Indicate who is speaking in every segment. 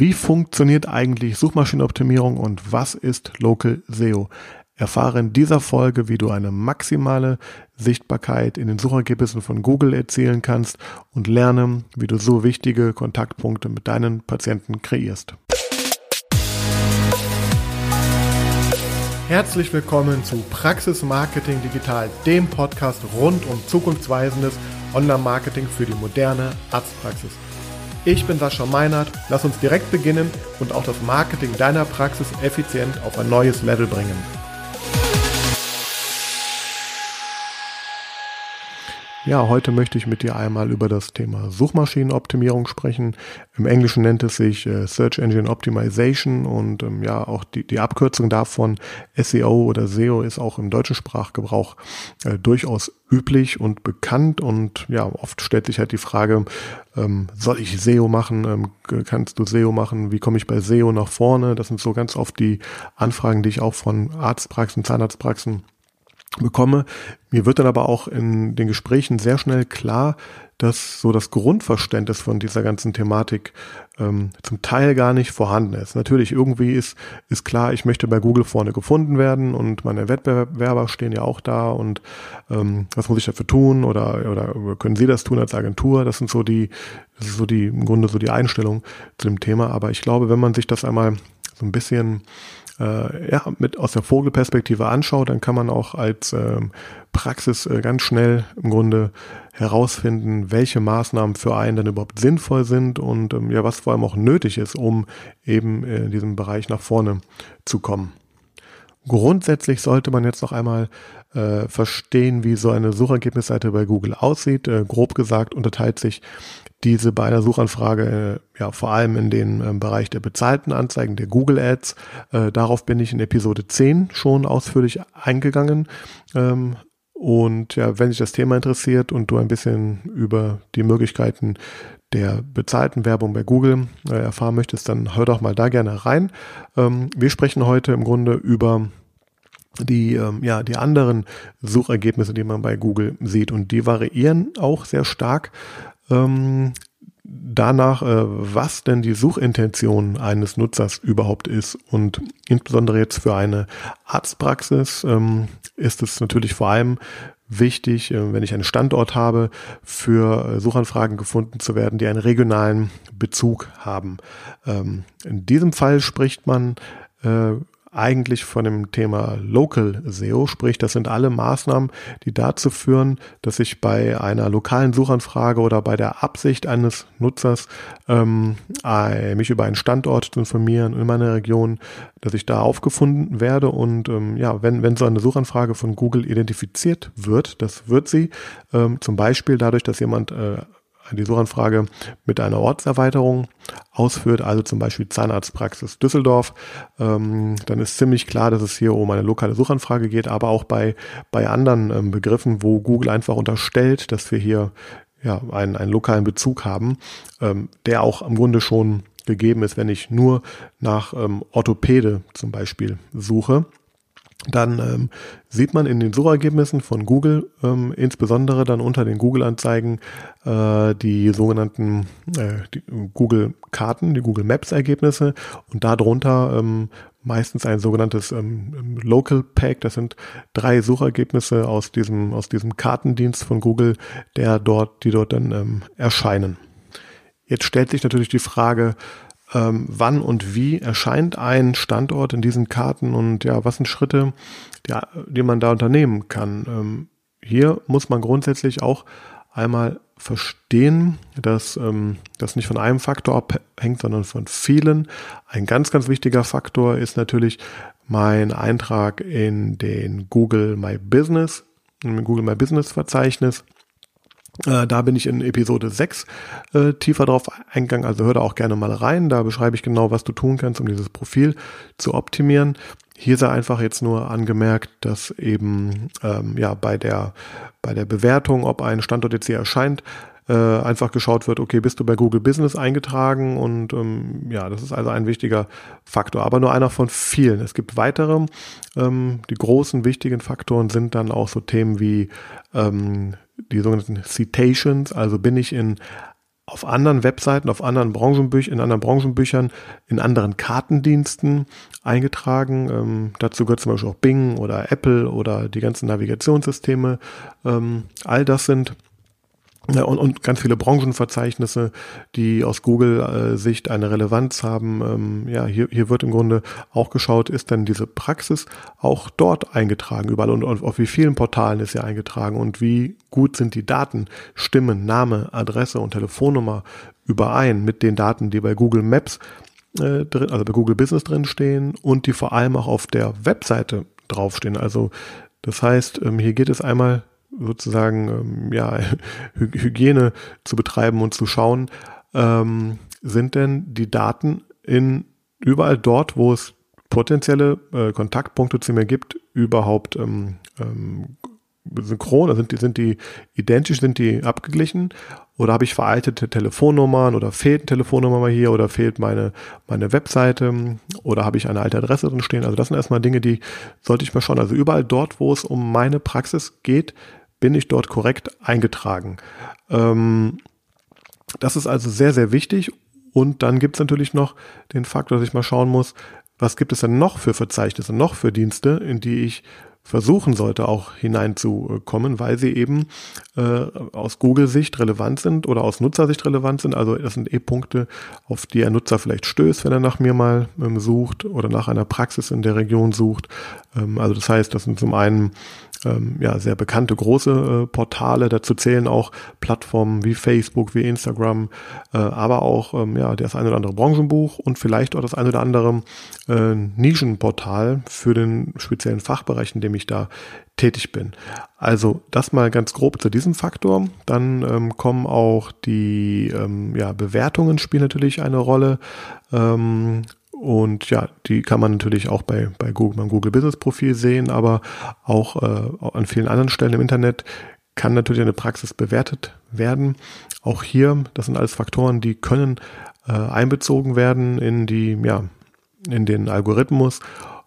Speaker 1: Wie funktioniert eigentlich Suchmaschinenoptimierung und was ist Local SEO? Erfahre in dieser Folge, wie du eine maximale Sichtbarkeit in den Suchergebnissen von Google erzielen kannst und lerne, wie du so wichtige Kontaktpunkte mit deinen Patienten kreierst. Herzlich willkommen zu Praxis Marketing Digital, dem Podcast rund um zukunftsweisendes Online-Marketing für die moderne Arztpraxis. Ich bin Sascha Meinert. Lass uns direkt beginnen und auch das Marketing deiner Praxis effizient auf ein neues Level bringen. Ja, heute möchte ich mit dir einmal über das Thema Suchmaschinenoptimierung sprechen. Im Englischen nennt es sich äh, Search Engine Optimization und ähm, ja, auch die, die Abkürzung davon SEO oder SEO ist auch im deutschen Sprachgebrauch äh, durchaus üblich und bekannt und ja, oft stellt sich halt die Frage, ähm, soll ich SEO machen? Ähm, kannst du SEO machen? Wie komme ich bei SEO nach vorne? Das sind so ganz oft die Anfragen, die ich auch von Arztpraxen, Zahnarztpraxen bekomme. Mir wird dann aber auch in den Gesprächen sehr schnell klar, dass so das Grundverständnis von dieser ganzen Thematik ähm, zum Teil gar nicht vorhanden ist. Natürlich, irgendwie ist, ist klar, ich möchte bei Google vorne gefunden werden und meine Wettbewerber stehen ja auch da und ähm, was muss ich dafür tun oder, oder können Sie das tun als Agentur? Das sind so die, das ist so die, im Grunde so die Einstellung zu dem Thema. Aber ich glaube, wenn man sich das einmal so ein bisschen äh, ja, mit aus der Vogelperspektive anschaut, dann kann man auch als ähm, Praxis äh, ganz schnell im Grunde herausfinden, welche Maßnahmen für einen dann überhaupt sinnvoll sind und ähm, ja, was vor allem auch nötig ist, um eben in diesem Bereich nach vorne zu kommen. Grundsätzlich sollte man jetzt noch einmal äh, verstehen, wie so eine Suchergebnisseite bei Google aussieht. Äh, grob gesagt unterteilt sich diese bei einer Suchanfrage äh, ja vor allem in den äh, Bereich der bezahlten Anzeigen, der Google Ads. Äh, darauf bin ich in Episode 10 schon ausführlich eingegangen. Ähm, und ja, wenn dich das Thema interessiert und du ein bisschen über die Möglichkeiten der bezahlten Werbung bei Google äh, erfahren möchtest, dann hör doch mal da gerne rein. Ähm, wir sprechen heute im Grunde über die, ähm, ja, die anderen Suchergebnisse, die man bei Google sieht. Und die variieren auch sehr stark ähm, danach, äh, was denn die Suchintention eines Nutzers überhaupt ist. Und insbesondere jetzt für eine Arztpraxis ähm, ist es natürlich vor allem wichtig, äh, wenn ich einen Standort habe, für äh, Suchanfragen gefunden zu werden, die einen regionalen Bezug haben. Ähm, in diesem Fall spricht man äh, eigentlich von dem Thema Local SEO, sprich das sind alle Maßnahmen, die dazu führen, dass ich bei einer lokalen Suchanfrage oder bei der Absicht eines Nutzers ähm, mich über einen Standort zu informieren in meiner Region, dass ich da aufgefunden werde und ähm, ja, wenn, wenn so eine Suchanfrage von Google identifiziert wird, das wird sie ähm, zum Beispiel dadurch, dass jemand äh, die Suchanfrage mit einer Ortserweiterung ausführt, also zum Beispiel Zahnarztpraxis Düsseldorf, ähm, dann ist ziemlich klar, dass es hier um eine lokale Suchanfrage geht, aber auch bei, bei anderen ähm, Begriffen, wo Google einfach unterstellt, dass wir hier ja, einen, einen lokalen Bezug haben, ähm, der auch im Grunde schon gegeben ist, wenn ich nur nach ähm, Orthopäde zum Beispiel suche dann ähm, sieht man in den Suchergebnissen von Google, ähm, insbesondere dann unter den Google-Anzeigen, äh, die sogenannten äh, Google-Karten, die Google Maps-Ergebnisse und darunter ähm, meistens ein sogenanntes ähm, Local Pack. Das sind drei Suchergebnisse aus diesem, aus diesem Kartendienst von Google, der dort, die dort dann ähm, erscheinen. Jetzt stellt sich natürlich die Frage, ähm, wann und wie erscheint ein Standort in diesen Karten und ja, was sind Schritte, die, die man da unternehmen kann. Ähm, hier muss man grundsätzlich auch einmal verstehen, dass ähm, das nicht von einem Faktor abhängt, sondern von vielen. Ein ganz, ganz wichtiger Faktor ist natürlich mein Eintrag in den Google My Business, im Google My Business Verzeichnis. Äh, da bin ich in Episode 6 äh, tiefer drauf eingegangen, also hör da auch gerne mal rein. Da beschreibe ich genau, was du tun kannst, um dieses Profil zu optimieren. Hier sei einfach jetzt nur angemerkt, dass eben ähm, ja bei der bei der Bewertung, ob ein Standort jetzt hier erscheint, äh, einfach geschaut wird, okay, bist du bei Google Business eingetragen und ähm, ja, das ist also ein wichtiger Faktor, aber nur einer von vielen. Es gibt weitere. Ähm, die großen wichtigen Faktoren sind dann auch so Themen wie ähm, die sogenannten Citations, also bin ich in auf anderen Webseiten, auf anderen Branchenbüchern, in anderen Branchenbüchern, in anderen Kartendiensten eingetragen. Ähm, dazu gehört zum Beispiel auch Bing oder Apple oder die ganzen Navigationssysteme. Ähm, all das sind und, und ganz viele Branchenverzeichnisse, die aus Google-Sicht eine Relevanz haben. Ähm, ja, hier, hier wird im Grunde auch geschaut, ist denn diese Praxis auch dort eingetragen, überall und, auf wie vielen Portalen ist sie eingetragen und wie gut sind die Daten, Stimmen, Name, Adresse und Telefonnummer überein mit den Daten, die bei Google Maps äh, also bei Google Business drin stehen und die vor allem auch auf der Webseite draufstehen. Also das heißt, ähm, hier geht es einmal sozusagen ähm, ja, Hygiene zu betreiben und zu schauen, ähm, sind denn die Daten in überall dort, wo es potenzielle äh, Kontaktpunkte zu mir gibt, überhaupt ähm, ähm, synchron, sind die, sind die identisch, sind die abgeglichen oder habe ich veraltete Telefonnummern oder fehlt eine Telefonnummer mal hier oder fehlt meine, meine Webseite oder habe ich eine alte Adresse drin stehen. Also das sind erstmal Dinge, die sollte ich mal schauen. Also überall dort, wo es um meine Praxis geht, bin ich dort korrekt eingetragen. Ähm, das ist also sehr, sehr wichtig. Und dann gibt es natürlich noch den Faktor, dass ich mal schauen muss, was gibt es denn noch für Verzeichnisse, noch für Dienste, in die ich versuchen sollte, auch hineinzukommen, weil sie eben äh, aus Google-Sicht relevant sind oder aus Nutzersicht relevant sind. Also das sind eh Punkte, auf die ein Nutzer vielleicht stößt, wenn er nach mir mal ähm, sucht oder nach einer Praxis in der Region sucht. Ähm, also das heißt, das sind zum einen ähm, ja, sehr bekannte große äh, Portale. Dazu zählen auch Plattformen wie Facebook, wie Instagram, äh, aber auch ähm, ja, das eine oder andere Branchenbuch und vielleicht auch das eine oder andere äh, Nischenportal für den speziellen Fachbereich, in dem ich da tätig bin. Also das mal ganz grob zu diesem Faktor. Dann ähm, kommen auch die ähm, ja, Bewertungen spielen natürlich eine Rolle. Ähm, und ja, die kann man natürlich auch bei, bei Google, beim Google Business Profil sehen, aber auch äh, an vielen anderen Stellen im Internet kann natürlich eine Praxis bewertet werden. Auch hier, das sind alles Faktoren, die können äh, einbezogen werden in die, ja, in den Algorithmus.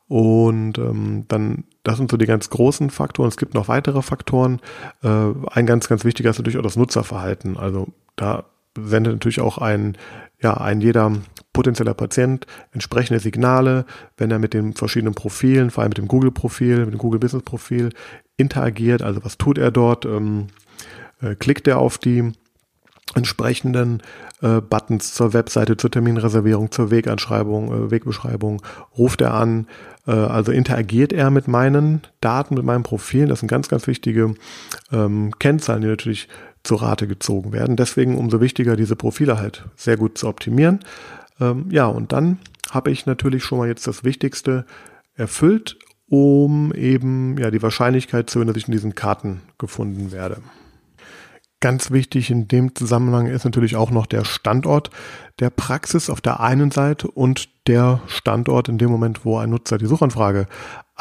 Speaker 1: Und ähm, dann, das sind so die ganz großen Faktoren. Es gibt noch weitere Faktoren. Äh, ein ganz, ganz wichtiger ist natürlich auch das Nutzerverhalten. Also da sendet natürlich auch ein, ja, ein jeder potenzieller Patient entsprechende Signale, wenn er mit den verschiedenen Profilen, vor allem mit dem Google-Profil, mit dem Google Business-Profil interagiert. Also was tut er dort? Ähm, äh, klickt er auf die entsprechenden äh, Buttons zur Webseite, zur Terminreservierung, zur Weganschreibung, äh, Wegbeschreibung, ruft er an, äh, also interagiert er mit meinen Daten, mit meinen Profilen. Das sind ganz, ganz wichtige ähm, Kennzahlen, die natürlich zur Rate gezogen werden. Deswegen umso wichtiger, diese Profile halt sehr gut zu optimieren. Ähm, ja, und dann habe ich natürlich schon mal jetzt das Wichtigste erfüllt, um eben ja die Wahrscheinlichkeit zu, dass ich in diesen Karten gefunden werde. Ganz wichtig in dem Zusammenhang ist natürlich auch noch der Standort der Praxis auf der einen Seite und der Standort in dem Moment, wo ein Nutzer die Suchanfrage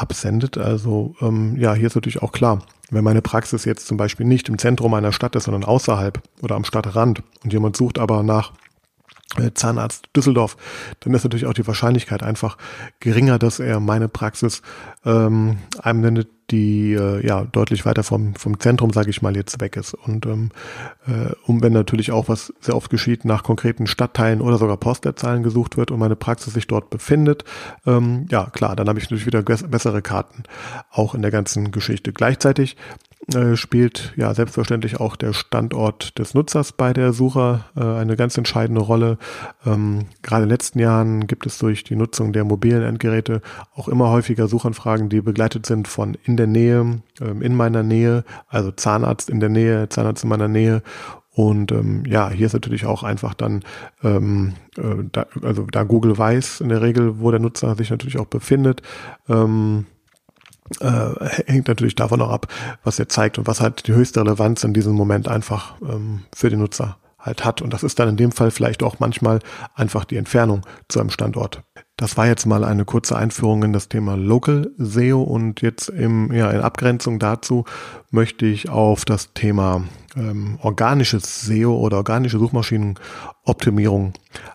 Speaker 1: absendet. Also ähm, ja, hier ist natürlich auch klar, wenn meine Praxis jetzt zum Beispiel nicht im Zentrum einer Stadt ist, sondern außerhalb oder am Stadtrand und jemand sucht aber nach äh, Zahnarzt Düsseldorf, dann ist natürlich auch die Wahrscheinlichkeit einfach geringer, dass er meine Praxis ähm, einem nennt, die äh, ja deutlich weiter vom, vom Zentrum, sage ich mal, jetzt weg ist. Und ähm, äh, um wenn natürlich auch, was sehr oft geschieht, nach konkreten Stadtteilen oder sogar Postleitzahlen gesucht wird und meine Praxis sich dort befindet, ähm, ja klar, dann habe ich natürlich wieder bessere Karten, auch in der ganzen Geschichte. Gleichzeitig äh, spielt ja selbstverständlich auch der Standort des Nutzers bei der Suche äh, eine ganz entscheidende Rolle. Ähm, gerade in den letzten Jahren gibt es durch die Nutzung der mobilen Endgeräte auch immer häufiger Suchanfragen, die begleitet sind von in der Nähe, ähm, in meiner Nähe, also Zahnarzt in der Nähe, Zahnarzt in meiner Nähe und ähm, ja, hier ist natürlich auch einfach dann, ähm, äh, da, also da Google weiß in der Regel, wo der Nutzer sich natürlich auch befindet, ähm, äh, hängt natürlich davon auch ab, was er zeigt und was halt die höchste Relevanz in diesem Moment einfach ähm, für den Nutzer halt hat. Und das ist dann in dem Fall vielleicht auch manchmal einfach die Entfernung zu einem Standort. Das war jetzt mal eine kurze Einführung in das Thema Local SEO und jetzt im, ja, in Abgrenzung dazu möchte ich auf das Thema ähm, organisches SEO oder organische Suchmaschinenoptimierung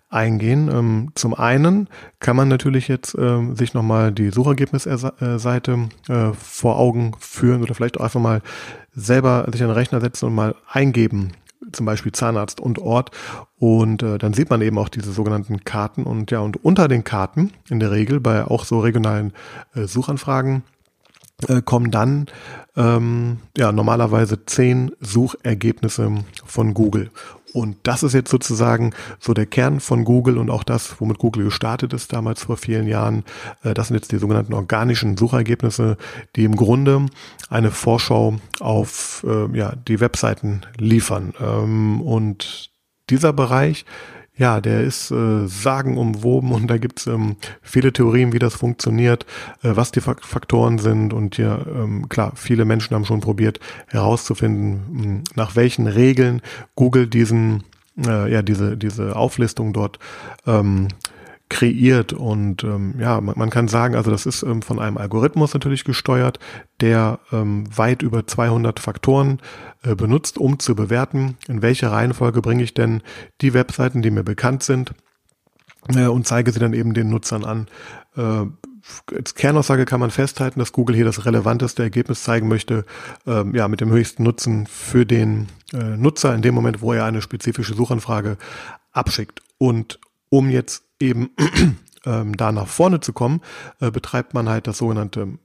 Speaker 1: eingehen. Ähm, zum einen kann man natürlich jetzt ähm, sich nochmal die Suchergebnisseite äh, vor Augen führen oder vielleicht auch einfach mal selber sich an den Rechner setzen und mal eingeben, zum Beispiel Zahnarzt und Ort. Und äh, dann sieht man eben auch diese sogenannten Karten und ja, und unter den Karten in der Regel bei auch so regionalen äh, Suchanfragen äh, kommen dann ähm, ja normalerweise zehn Suchergebnisse von Google. Und das ist jetzt sozusagen so der Kern von Google und auch das, womit Google gestartet ist damals vor vielen Jahren. Äh, das sind jetzt die sogenannten organischen Suchergebnisse, die im Grunde eine Vorschau auf äh, ja, die Webseiten liefern. Ähm, und dieser Bereich ja, der ist äh, sagenumwoben und da gibt's ähm, viele Theorien, wie das funktioniert, äh, was die Faktoren sind. Und hier, ähm, klar, viele Menschen haben schon probiert herauszufinden, mh, hm, nach welchen Regeln Google diesen, äh, ja, diese, diese Auflistung dort ähm, kreiert und ähm, ja, man, man, kann sagen, also das ist ähm, von einem Algorithmus natürlich gesteuert, der ähm, weit über 200 Faktoren äh, benutzt, um zu bewerten, in welche Reihenfolge bringe ich denn die Webseiten, die mir bekannt sind äh, und zeige sie dann eben den Nutzern an. Äh, als Kernaussage kann man festhalten, dass Google hier das relevanteste Ergebnis zeigen möchte, ähm, ja, mit dem höchsten Nutzen für den äh, Nutzer in dem Moment, wo er eine spezifische Suchanfrage abschickt. Und um jetzt eben ähm, da nach vorne zu kommen, äh, betreibt man halt das sogenannte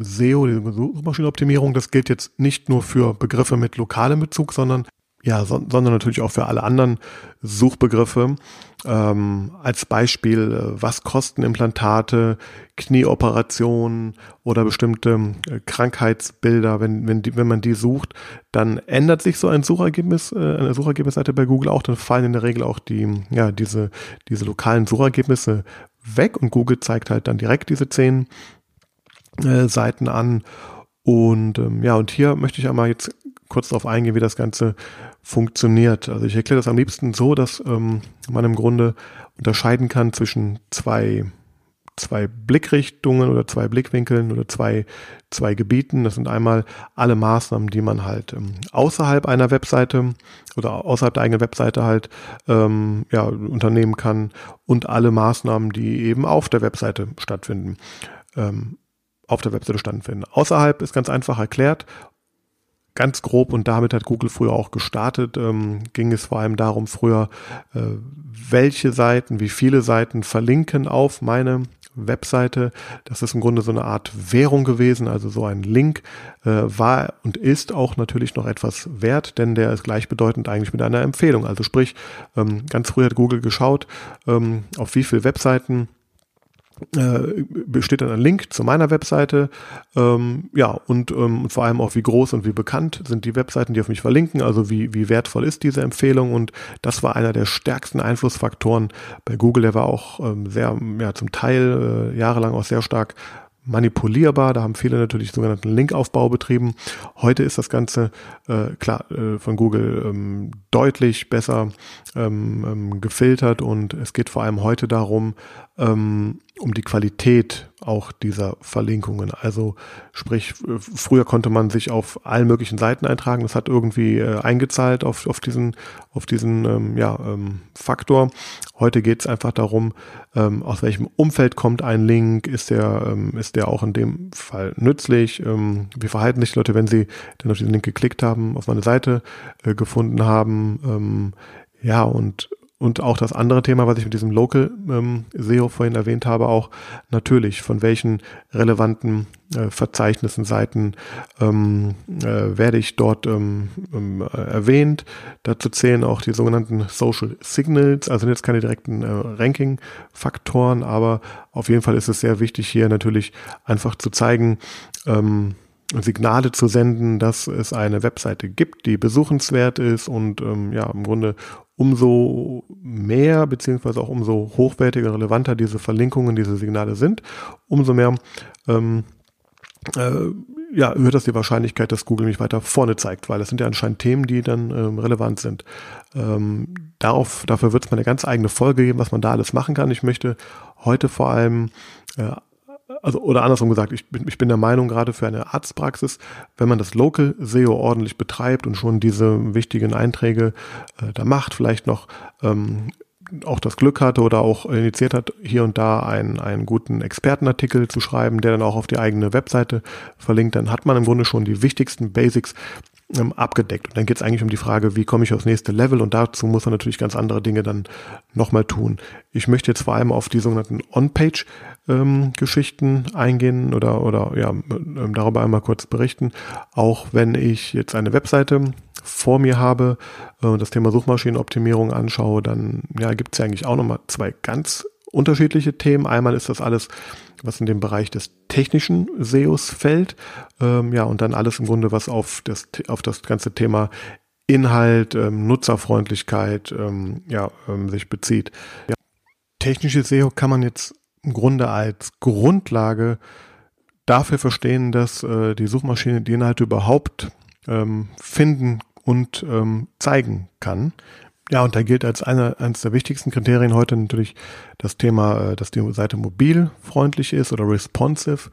Speaker 1: SEO, die Suchmaschinenoptimierung. Das gilt jetzt nicht nur für Begriffe mit lokalem Bezug, sondern ja, so, sondern natürlich auch für alle anderen Suchbegriffe. Ähm, als Beispiel, äh, was kosten Implantate, Knieoperationen oder bestimmte äh, Krankheitsbilder, wenn, wenn, die, wenn man die sucht, dann ändert sich so ein Suchergebnis, äh, eine Suchergebnisseite bei Google auch, dann fallen in der Regel auch die, ja, diese, diese lokalen Suchergebnisse weg und Google zeigt halt dann direkt diese zehn äh, Seiten an. Und ähm, ja, und hier möchte ich einmal jetzt kurz darauf eingehen, wie das Ganze funktioniert. Also ich erkläre das am liebsten so, dass ähm, man im Grunde unterscheiden kann zwischen zwei, zwei Blickrichtungen oder zwei Blickwinkeln oder zwei, zwei Gebieten. Das sind einmal alle Maßnahmen, die man halt ähm, außerhalb einer Webseite oder außerhalb der eigenen Webseite halt ähm, ja, unternehmen kann und alle Maßnahmen, die eben auf der Webseite stattfinden. Ähm, auf der Webseite stattfinden. Außerhalb ist ganz einfach erklärt ganz grob und damit hat Google früher auch gestartet, ähm, ging es vor allem darum, früher, äh, welche Seiten, wie viele Seiten verlinken auf meine Webseite. Das ist im Grunde so eine Art Währung gewesen, also so ein Link äh, war und ist auch natürlich noch etwas wert, denn der ist gleichbedeutend eigentlich mit einer Empfehlung. Also sprich, ähm, ganz früh hat Google geschaut, ähm, auf wie viele Webseiten äh, besteht dann ein Link zu meiner Webseite. Ähm, ja, und ähm, vor allem auch, wie groß und wie bekannt sind die Webseiten, die auf mich verlinken, also wie, wie wertvoll ist diese Empfehlung. Und das war einer der stärksten Einflussfaktoren bei Google. Der war auch ähm, sehr, ja, zum Teil äh, jahrelang auch sehr stark manipulierbar. Da haben viele natürlich sogenannten Linkaufbau betrieben. Heute ist das Ganze äh, klar äh, von Google ähm, deutlich besser ähm, ähm, gefiltert und es geht vor allem heute darum, ähm, um die Qualität auch dieser Verlinkungen. Also sprich, früher konnte man sich auf allen möglichen Seiten eintragen. Das hat irgendwie äh, eingezahlt auf, auf diesen, auf diesen ähm, ja, ähm, Faktor. Heute geht es einfach darum, ähm, aus welchem Umfeld kommt ein Link, ist der, ähm, ist der auch in dem Fall nützlich, ähm, wie verhalten sich die Leute, wenn sie dann auf diesen Link geklickt haben, auf meine Seite äh, gefunden haben, ähm, ja, und und auch das andere Thema, was ich mit diesem Local ähm, SEO vorhin erwähnt habe, auch natürlich, von welchen relevanten äh, Verzeichnissen, Seiten ähm, äh, werde ich dort ähm, ähm, erwähnt. Dazu zählen auch die sogenannten Social Signals, also jetzt keine direkten äh, Ranking-Faktoren, aber auf jeden Fall ist es sehr wichtig, hier natürlich einfach zu zeigen, ähm, Signale zu senden, dass es eine Webseite gibt, die besuchenswert ist und ähm, ja im Grunde umso mehr beziehungsweise auch umso hochwertiger, relevanter diese Verlinkungen, diese Signale sind, umso mehr ähm, äh, ja, erhöht das die Wahrscheinlichkeit, dass Google mich weiter vorne zeigt, weil das sind ja anscheinend Themen, die dann ähm, relevant sind. Ähm, darauf, dafür wird es mal eine ganz eigene Folge geben, was man da alles machen kann. Ich möchte heute vor allem äh, also oder andersrum gesagt, ich bin, ich bin der Meinung, gerade für eine Arztpraxis, wenn man das Local SEO ordentlich betreibt und schon diese wichtigen Einträge äh, da macht, vielleicht noch ähm, auch das Glück hatte oder auch initiiert hat, hier und da einen, einen guten Expertenartikel zu schreiben, der dann auch auf die eigene Webseite verlinkt, dann hat man im Grunde schon die wichtigsten Basics ähm, abgedeckt. Und dann geht es eigentlich um die Frage, wie komme ich aufs nächste Level und dazu muss man natürlich ganz andere Dinge dann nochmal tun. Ich möchte jetzt vor allem auf die sogenannten On-Page-Geschichten ähm, eingehen oder, oder ja, ähm, darüber einmal kurz berichten. Auch wenn ich jetzt eine Webseite vor mir habe und äh, das Thema Suchmaschinenoptimierung anschaue, dann ja, gibt es ja eigentlich auch nochmal zwei ganz unterschiedliche Themen. Einmal ist das alles was in dem Bereich des technischen SEOs fällt. Ähm, ja, und dann alles im Grunde, was auf das, auf das ganze Thema Inhalt, ähm, Nutzerfreundlichkeit ähm, ja, ähm, sich bezieht. Ja. Technische SEO kann man jetzt im Grunde als Grundlage dafür verstehen, dass äh, die Suchmaschine die Inhalte überhaupt ähm, finden und ähm, zeigen kann. Ja, und da gilt als einer, eines der wichtigsten Kriterien heute natürlich das Thema, äh, dass die Seite mobilfreundlich ist oder responsive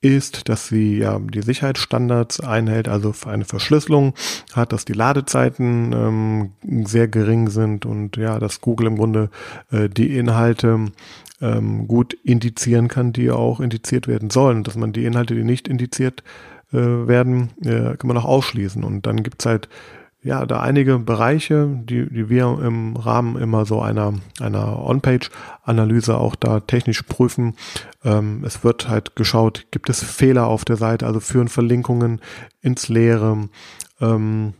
Speaker 1: ist, dass sie ja die Sicherheitsstandards einhält, also eine Verschlüsselung hat, dass die Ladezeiten ähm, sehr gering sind und ja, dass Google im Grunde äh, die Inhalte ähm, gut indizieren kann, die auch indiziert werden sollen, dass man die Inhalte, die nicht indiziert äh, werden, äh, kann man auch ausschließen. Und dann gibt's halt ja, da einige Bereiche, die, die wir im Rahmen immer so einer, einer On-Page-Analyse auch da technisch prüfen. Ähm, es wird halt geschaut, gibt es Fehler auf der Seite, also führen Verlinkungen ins Leere. Ähm,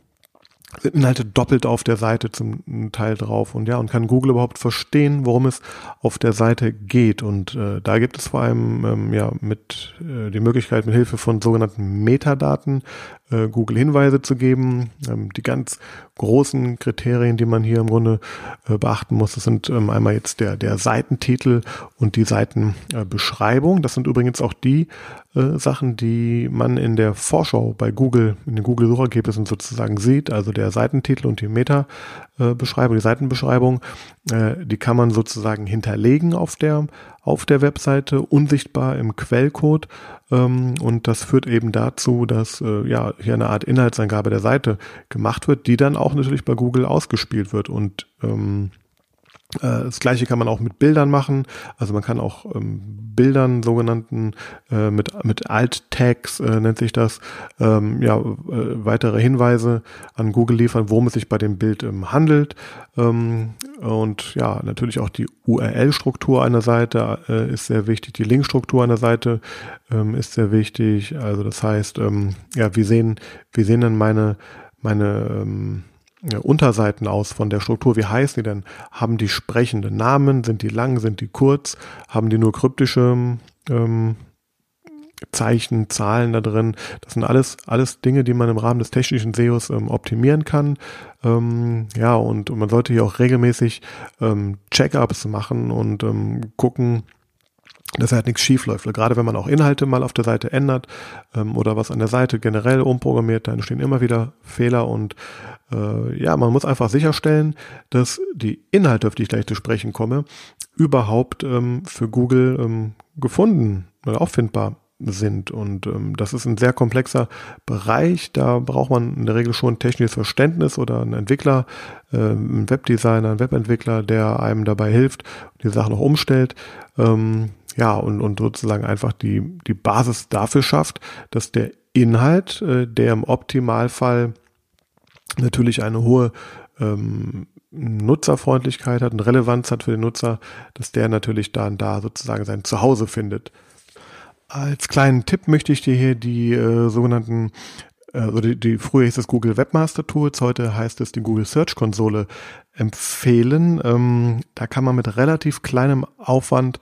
Speaker 1: sind Inhalte doppelt auf der Seite zum Teil drauf und ja, und kann Google überhaupt verstehen, worum es auf der Seite geht. Und äh, da gibt es vor allem ähm, ja mit äh, die Möglichkeit, mit Hilfe von sogenannten Metadaten äh, Google Hinweise zu geben. Ähm, die ganz großen Kriterien, die man hier im Grunde äh, beachten muss, das sind ähm, einmal jetzt der, der Seitentitel und die Seitenbeschreibung. das sind übrigens auch die äh, Sachen, die man in der Vorschau bei Google, in den Google-Suchergebnissen sozusagen sieht, also der Seitentitel und die Meta-Beschreibung, die Seitenbeschreibung, äh, die kann man sozusagen hinterlegen auf der, auf der Webseite, unsichtbar im Quellcode. Ähm, und das führt eben dazu, dass äh, ja hier eine Art Inhaltsangabe der Seite gemacht wird, die dann auch natürlich bei Google ausgespielt wird. Und ähm, äh, das gleiche kann man auch mit Bildern machen. Also man kann auch ähm, Bildern, sogenannten, äh, mit, mit Alt-Tags äh, nennt sich das, ähm, ja, äh, weitere Hinweise an Google liefern, worum es sich bei dem Bild ähm, handelt. Ähm, und ja, natürlich auch die URL-Struktur einer Seite äh, ist sehr wichtig. Die Linkstruktur einer Seite ähm, ist sehr wichtig. Also das heißt, ähm, ja, wie sehen, wie sehen denn meine, meine, Unterseiten aus von der Struktur. Wie heißen die denn? Haben die sprechende Namen? Sind die lang? Sind die kurz? Haben die nur kryptische ähm, Zeichen, Zahlen da drin? Das sind alles, alles Dinge, die man im Rahmen des technischen SEOs ähm, optimieren kann. Ähm, ja, und, und, man sollte hier auch regelmäßig ähm, Check-ups machen und ähm, gucken, dass halt nichts schief läuft. Gerade wenn man auch Inhalte mal auf der Seite ändert ähm, oder was an der Seite generell umprogrammiert, dann entstehen immer wieder Fehler und äh, ja, man muss einfach sicherstellen, dass die Inhalte, auf die ich gleich zu sprechen komme, überhaupt ähm, für Google ähm, gefunden oder auffindbar sind. Und ähm, das ist ein sehr komplexer Bereich. Da braucht man in der Regel schon technisches Verständnis oder einen Entwickler, äh, einen Webdesigner, einen Webentwickler, der einem dabei hilft, die Sachen auch umstellt. Ähm, ja, und, und sozusagen einfach die, die Basis dafür schafft, dass der Inhalt, äh, der im Optimalfall natürlich eine hohe ähm, Nutzerfreundlichkeit hat und Relevanz hat für den Nutzer, dass der natürlich dann da sozusagen sein Zuhause findet. Als kleinen Tipp möchte ich dir hier die äh, sogenannten also die, die früher hieß es Google Webmaster Tools, heute heißt es die Google Search Konsole empfehlen. Ähm, da kann man mit relativ kleinem Aufwand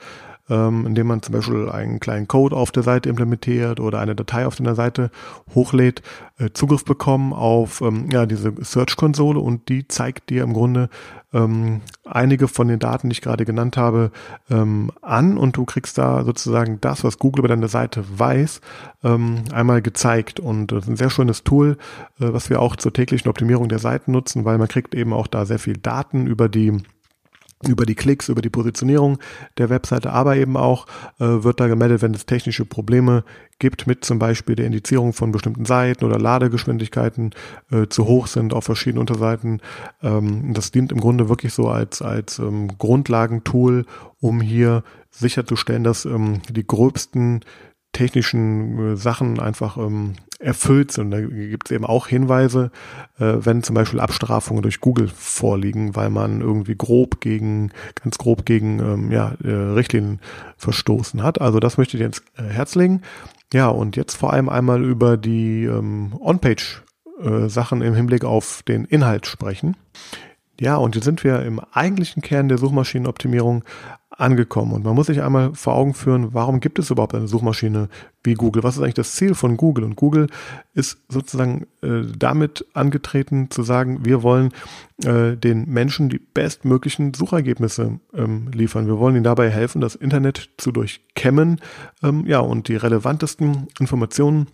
Speaker 1: ähm, indem man zum Beispiel einen kleinen Code auf der Seite implementiert oder eine Datei auf der Seite hochlädt, äh, Zugriff bekommen auf ähm, ja, diese Search-Konsole und die zeigt dir im Grunde ähm, einige von den Daten, die ich gerade genannt habe, ähm, an und du kriegst da sozusagen das, was Google über deine Seite weiß, ähm, einmal gezeigt. Und das ist ein sehr schönes Tool, äh, was wir auch zur täglichen Optimierung der Seiten nutzen, weil man kriegt eben auch da sehr viel Daten über die über die Klicks, über die Positionierung der Webseite, aber eben auch äh, wird da gemeldet, wenn es technische Probleme gibt, mit zum Beispiel der Indizierung von bestimmten Seiten oder Ladegeschwindigkeiten äh, zu hoch sind auf verschiedenen Unterseiten. Ähm, das dient im Grunde wirklich so als, als ähm, Grundlagentool, um hier sicherzustellen, dass ähm, die gröbsten technischen äh, Sachen einfach ähm, erfüllt sind. Da gibt es eben auch Hinweise, äh, wenn zum Beispiel Abstrafungen durch Google vorliegen, weil man irgendwie grob gegen, ganz grob gegen ähm, ja, äh, Richtlinien verstoßen hat. Also das möchte ich ins äh, Herz legen. Ja, und jetzt vor allem einmal über die ähm, On-Page-Sachen äh, im Hinblick auf den Inhalt sprechen. Ja, und jetzt sind wir im eigentlichen Kern der Suchmaschinenoptimierung angekommen. Und man muss sich einmal vor Augen führen, warum gibt es überhaupt eine Suchmaschine wie Google? Was ist eigentlich das Ziel von Google? Und Google ist sozusagen äh, damit angetreten zu sagen, wir wollen äh, den Menschen die bestmöglichen Suchergebnisse ähm, liefern. Wir wollen ihnen dabei helfen, das Internet zu durchkämmen, ähm, ja, und die relevantesten Informationen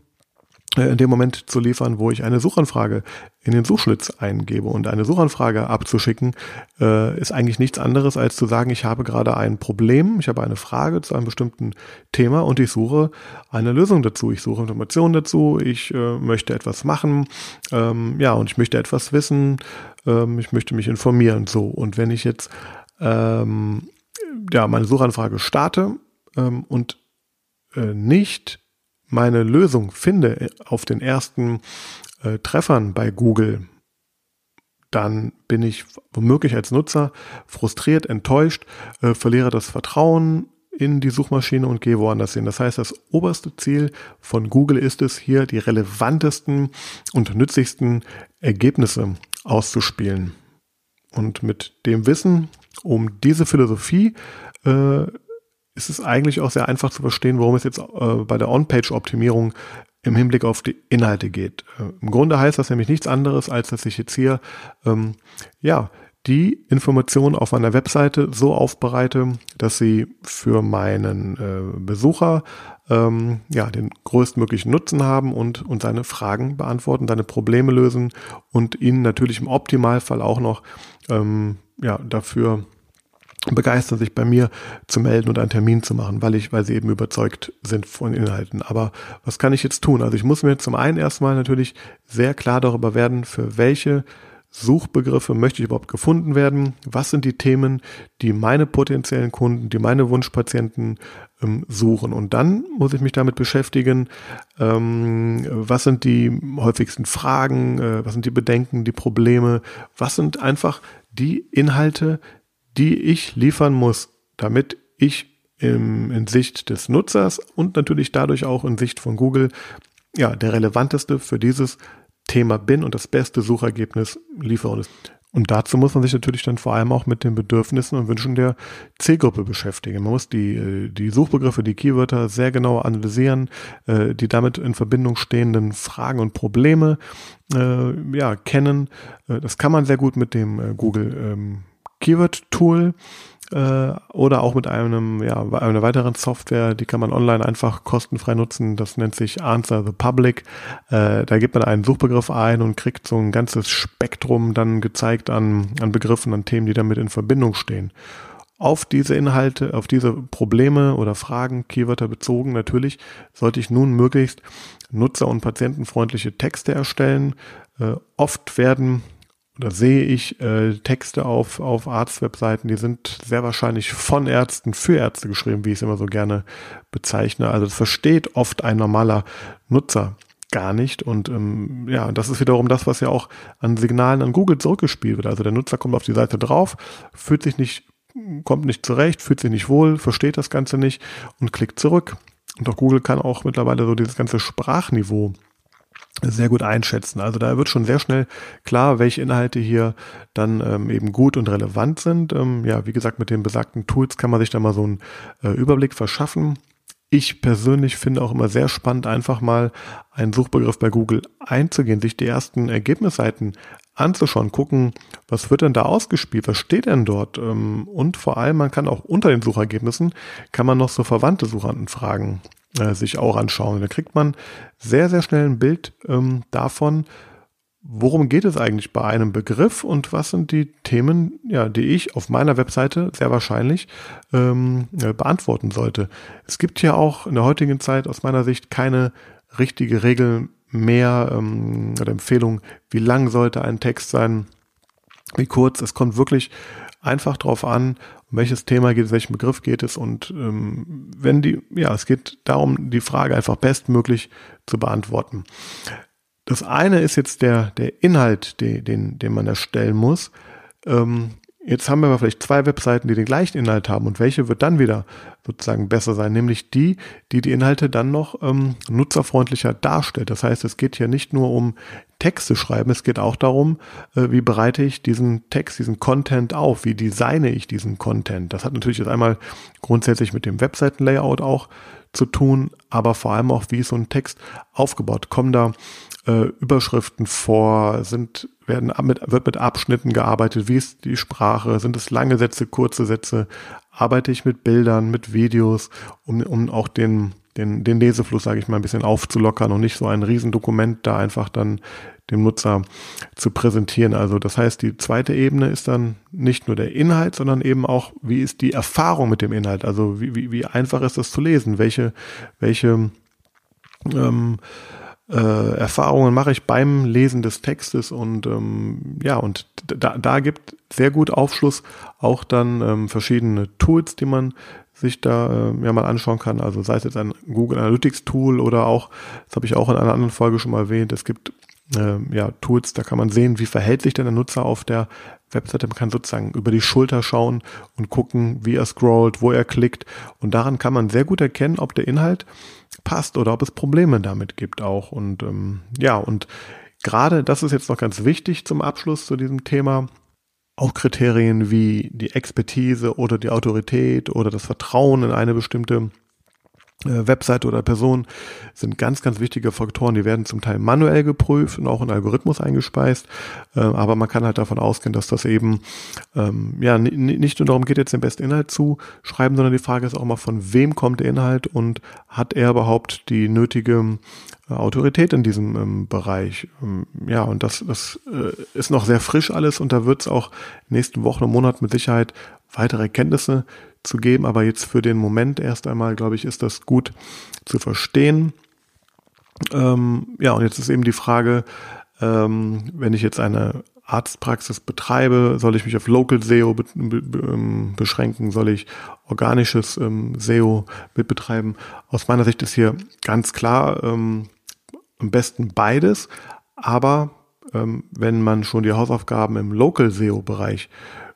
Speaker 1: in dem Moment zu liefern, wo ich eine Suchanfrage in den Suchschlitz eingebe. Und eine Suchanfrage abzuschicken, äh, ist eigentlich nichts anderes, als zu sagen, ich habe gerade ein Problem, ich habe eine Frage zu einem bestimmten Thema und ich suche eine Lösung dazu. Ich suche Informationen dazu, ich äh, möchte etwas machen, ähm, ja, und ich möchte etwas wissen, ähm, ich möchte mich informieren. So, und wenn ich jetzt ähm, ja, meine Suchanfrage starte ähm, und äh, nicht meine Lösung finde auf den ersten äh, Treffern bei Google, dann bin ich womöglich als Nutzer frustriert, enttäuscht, äh, verliere das Vertrauen in die Suchmaschine und gehe woanders hin. Das heißt, das oberste Ziel von Google ist es, hier die relevantesten und nützlichsten Ergebnisse auszuspielen. Und mit dem Wissen um diese Philosophie äh, ist es eigentlich auch sehr einfach zu verstehen, worum es jetzt äh, bei der On-Page-Optimierung im Hinblick auf die Inhalte geht. Äh, Im Grunde heißt das nämlich nichts anderes, als dass ich jetzt hier ähm, ja die Informationen auf meiner Webseite so aufbereite, dass sie für meinen äh, Besucher ähm, ja den größtmöglichen Nutzen haben und und seine Fragen beantworten, seine Probleme lösen und ihn natürlich im Optimalfall auch noch ähm, ja dafür begeistern, sich bei mir zu melden und einen Termin zu machen, weil ich, weil sie eben überzeugt sind von Inhalten. Aber was kann ich jetzt tun? Also ich muss mir zum einen erstmal natürlich sehr klar darüber werden, für welche Suchbegriffe möchte ich überhaupt gefunden werden? Was sind die Themen, die meine potenziellen Kunden, die meine Wunschpatienten ähm, suchen? Und dann muss ich mich damit beschäftigen, ähm, was sind die häufigsten Fragen, äh, was sind die Bedenken, die Probleme, was sind einfach die Inhalte, die ich liefern muss, damit ich im, in Sicht des Nutzers und natürlich dadurch auch in Sicht von Google ja der relevanteste für dieses Thema bin und das beste Suchergebnis liefere. Und dazu muss man sich natürlich dann vor allem auch mit den Bedürfnissen und Wünschen der Zielgruppe beschäftigen. Man muss die, die Suchbegriffe, die Keywörter sehr genau analysieren, äh, die damit in Verbindung stehenden Fragen und Probleme äh, ja, kennen. Äh, das kann man sehr gut mit dem äh, Google ähm, Keyword-Tool äh, oder auch mit einem, ja, einer weiteren Software, die kann man online einfach kostenfrei nutzen. Das nennt sich Answer the Public. Äh, da gibt man einen Suchbegriff ein und kriegt so ein ganzes Spektrum dann gezeigt an, an Begriffen, an Themen, die damit in Verbindung stehen auf diese Inhalte, auf diese Probleme oder Fragen, Keywörter bezogen, natürlich sollte ich nun möglichst nutzer- und patientenfreundliche Texte erstellen. Äh, oft werden oder sehe ich äh, Texte auf, auf Arztwebseiten, die sind sehr wahrscheinlich von Ärzten für Ärzte geschrieben, wie ich es immer so gerne bezeichne. Also das versteht oft ein normaler Nutzer gar nicht. Und ähm, ja, das ist wiederum das, was ja auch an Signalen an Google zurückgespielt wird. Also der Nutzer kommt auf die Seite drauf, fühlt sich nicht, kommt nicht zurecht, fühlt sich nicht wohl, versteht das Ganze nicht und klickt zurück. Und auch Google kann auch mittlerweile so dieses ganze Sprachniveau sehr gut einschätzen. Also da wird schon sehr schnell klar, welche Inhalte hier dann ähm, eben gut und relevant sind. Ähm, ja, wie gesagt, mit den besagten Tools kann man sich da mal so einen äh, Überblick verschaffen. Ich persönlich finde auch immer sehr spannend, einfach mal einen Suchbegriff bei Google einzugehen, sich die ersten Ergebnisseiten anzuschauen, gucken, was wird denn da ausgespielt, was steht denn dort? Ähm, und vor allem, man kann auch unter den Suchergebnissen, kann man noch so verwandte Suchanfragen äh, sich auch anschauen. Da kriegt man sehr, sehr schnell ein Bild ähm, davon, worum geht es eigentlich bei einem Begriff und was sind die Themen, ja, die ich auf meiner Webseite sehr wahrscheinlich ähm, beantworten sollte. Es gibt ja auch in der heutigen Zeit aus meiner Sicht keine richtige Regel mehr ähm, oder Empfehlung, wie lang sollte ein Text sein, wie kurz. Es kommt wirklich einfach drauf an, um welches Thema geht es, welchen Begriff geht es und ähm, wenn die, ja, es geht darum, die Frage einfach bestmöglich zu beantworten. Das eine ist jetzt der, der Inhalt, den, den, den man erstellen muss. Ähm, Jetzt haben wir aber vielleicht zwei Webseiten, die den gleichen Inhalt haben. Und welche wird dann wieder sozusagen besser sein? Nämlich die, die die Inhalte dann noch ähm, nutzerfreundlicher darstellt. Das heißt, es geht hier nicht nur um Texte schreiben, es geht auch darum, äh, wie bereite ich diesen Text, diesen Content auf? Wie designe ich diesen Content? Das hat natürlich jetzt einmal grundsätzlich mit dem Webseitenlayout auch zu tun, aber vor allem auch, wie ist so ein Text aufgebaut? Kommen da äh, Überschriften vor? Sind, werden mit, wird mit Abschnitten gearbeitet? Wie ist die Sprache? Sind es lange Sätze, kurze Sätze? Arbeite ich mit Bildern, mit Videos, um, um auch den, den, den Lesefluss, sage ich mal, ein bisschen aufzulockern und nicht so ein Riesendokument da einfach dann dem Nutzer zu präsentieren. Also das heißt, die zweite Ebene ist dann nicht nur der Inhalt, sondern eben auch, wie ist die Erfahrung mit dem Inhalt? Also wie, wie, wie einfach ist das zu lesen? Welche, welche ähm, äh, Erfahrungen mache ich beim Lesen des Textes und ähm, ja, und da, da gibt sehr gut Aufschluss auch dann ähm, verschiedene Tools, die man sich da äh, ja mal anschauen kann. Also sei es jetzt ein Google Analytics Tool oder auch, das habe ich auch in einer anderen Folge schon mal erwähnt, es gibt äh, ja Tools, da kann man sehen, wie verhält sich denn der Nutzer auf der Webseite. Man kann sozusagen über die Schulter schauen und gucken, wie er scrollt, wo er klickt. Und daran kann man sehr gut erkennen, ob der Inhalt passt oder ob es Probleme damit gibt auch. Und ähm, ja, und gerade das ist jetzt noch ganz wichtig zum Abschluss zu diesem Thema. Auch Kriterien wie die Expertise oder die Autorität oder das Vertrauen in eine bestimmte Webseite oder Person sind ganz, ganz wichtige Faktoren. Die werden zum Teil manuell geprüft und auch in Algorithmus eingespeist. Äh, aber man kann halt davon ausgehen, dass das eben ähm, ja nicht nur darum geht, jetzt den besten Inhalt zu schreiben, sondern die Frage ist auch mal, von wem kommt der Inhalt und hat er überhaupt die nötige äh, Autorität in diesem ähm, Bereich. Ähm, ja, und das, das äh, ist noch sehr frisch alles und da wird es auch nächsten Wochen und Monaten mit Sicherheit weitere Erkenntnisse zu geben. Aber jetzt für den Moment erst einmal, glaube ich, ist das gut zu verstehen. Ähm, ja, und jetzt ist eben die Frage, ähm, wenn ich jetzt eine Arztpraxis betreibe, soll ich mich auf Local SEO be be ähm, beschränken, soll ich organisches ähm, SEO mitbetreiben? Aus meiner Sicht ist hier ganz klar ähm, am besten beides, aber ähm, wenn man schon die Hausaufgaben im Local SEO-Bereich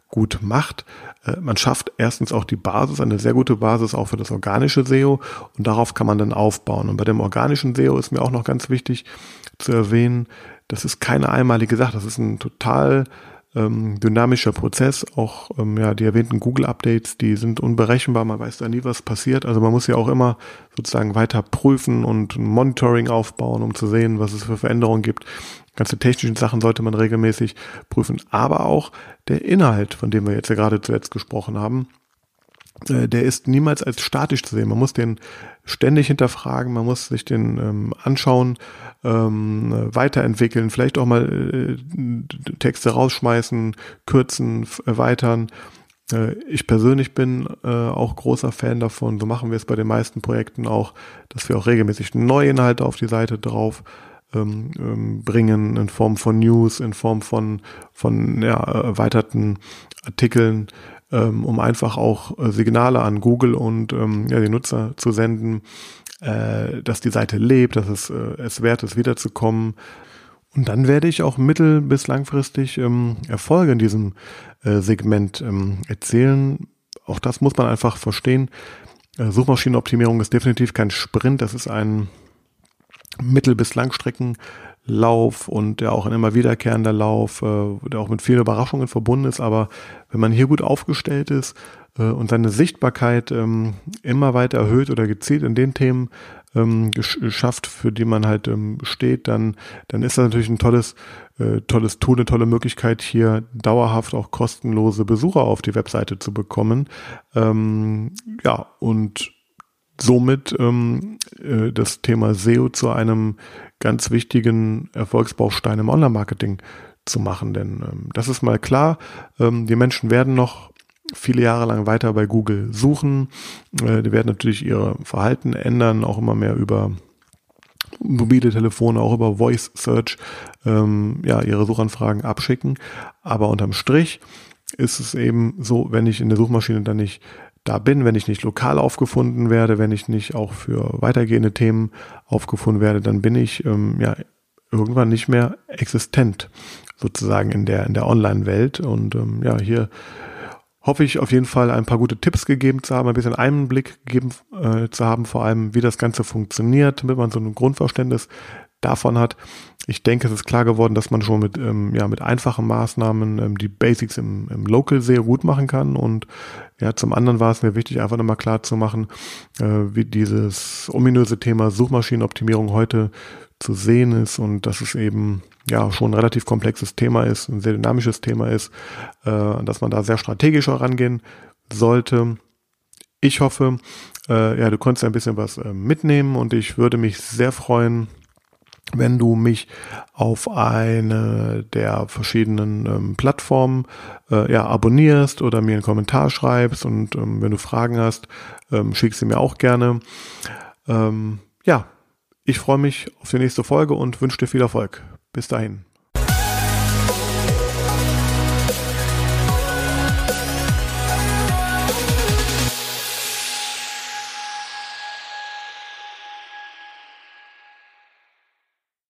Speaker 1: gut macht. Äh, man schafft erstens auch die Basis, eine sehr gute Basis auch für das organische SEO und darauf kann man dann aufbauen. Und bei dem organischen SEO ist mir auch noch ganz wichtig zu erwähnen, das ist keine einmalige Sache, das ist ein total ähm, dynamischer Prozess. Auch ähm, ja, die erwähnten Google-Updates, die sind unberechenbar, man weiß da nie, was passiert. Also man muss ja auch immer sozusagen weiter prüfen und ein Monitoring aufbauen, um zu sehen, was es für Veränderungen gibt. Ganze technischen Sachen sollte man regelmäßig prüfen, aber auch der Inhalt, von dem wir jetzt ja gerade zuletzt gesprochen haben, äh, der ist niemals als statisch zu sehen. Man muss den ständig hinterfragen, man muss sich den ähm, anschauen, ähm, weiterentwickeln, vielleicht auch mal äh, Texte rausschmeißen, kürzen, erweitern. Äh, ich persönlich bin äh, auch großer Fan davon, so machen wir es bei den meisten Projekten auch, dass wir auch regelmäßig neue Inhalte auf die Seite drauf ähm, ähm, bringen in Form von News, in Form von, von ja, erweiterten Artikeln, ähm, um einfach auch äh, Signale an Google und ähm, ja, die Nutzer zu senden, äh, dass die Seite lebt, dass es äh, es wert ist, wiederzukommen. Und dann werde ich auch mittel- bis langfristig ähm, Erfolge in diesem äh, Segment ähm, erzählen. Auch das muss man einfach verstehen. Äh, Suchmaschinenoptimierung ist definitiv kein Sprint, das ist ein Mittel- bis Langstreckenlauf und der auch ein immer wiederkehrender Lauf, äh, der auch mit vielen Überraschungen verbunden ist. Aber wenn man hier gut aufgestellt ist äh, und seine Sichtbarkeit ähm, immer weiter erhöht oder gezielt in den Themen ähm, geschafft, für die man halt ähm, steht, dann, dann ist das natürlich ein tolles, äh, tolles Tool, eine tolle Möglichkeit, hier dauerhaft auch kostenlose Besucher auf die Webseite zu bekommen. Ähm, ja, und somit ähm, äh, das Thema SEO zu einem ganz wichtigen Erfolgsbaustein im Online-Marketing zu machen. Denn ähm, das ist mal klar, ähm, die Menschen werden noch viele Jahre lang weiter bei Google suchen. Äh, die werden natürlich ihr Verhalten ändern, auch immer mehr über mobile Telefone, auch über Voice Search, ähm, ja, ihre Suchanfragen abschicken. Aber unterm Strich ist es eben so, wenn ich in der Suchmaschine dann nicht da bin, wenn ich nicht lokal aufgefunden werde, wenn ich nicht auch für weitergehende Themen aufgefunden werde, dann bin ich ähm, ja irgendwann nicht mehr existent sozusagen in der in der Online-Welt. Und ähm, ja hier hoffe ich auf jeden Fall ein paar gute Tipps gegeben zu haben, ein bisschen Einblick gegeben äh, zu haben, vor allem wie das Ganze funktioniert, damit man so ein Grundverständnis davon hat. Ich denke, es ist klar geworden, dass man schon mit, ähm, ja, mit einfachen Maßnahmen ähm, die Basics im, im Local sehr gut machen kann. Und ja, zum anderen war es mir wichtig, einfach nochmal klar zu machen, äh, wie dieses ominöse Thema Suchmaschinenoptimierung heute zu sehen ist und dass es eben ja schon ein relativ komplexes Thema ist, ein sehr dynamisches Thema ist, äh, dass man da sehr strategisch herangehen sollte. Ich hoffe, äh, ja, du konntest ein bisschen was äh, mitnehmen und ich würde mich sehr freuen, wenn du mich auf eine der verschiedenen ähm, Plattformen äh, ja, abonnierst oder mir einen Kommentar schreibst und ähm, wenn du Fragen hast, ähm, schick sie mir auch gerne. Ähm, ja, ich freue mich auf die nächste Folge und wünsche dir viel Erfolg. Bis dahin.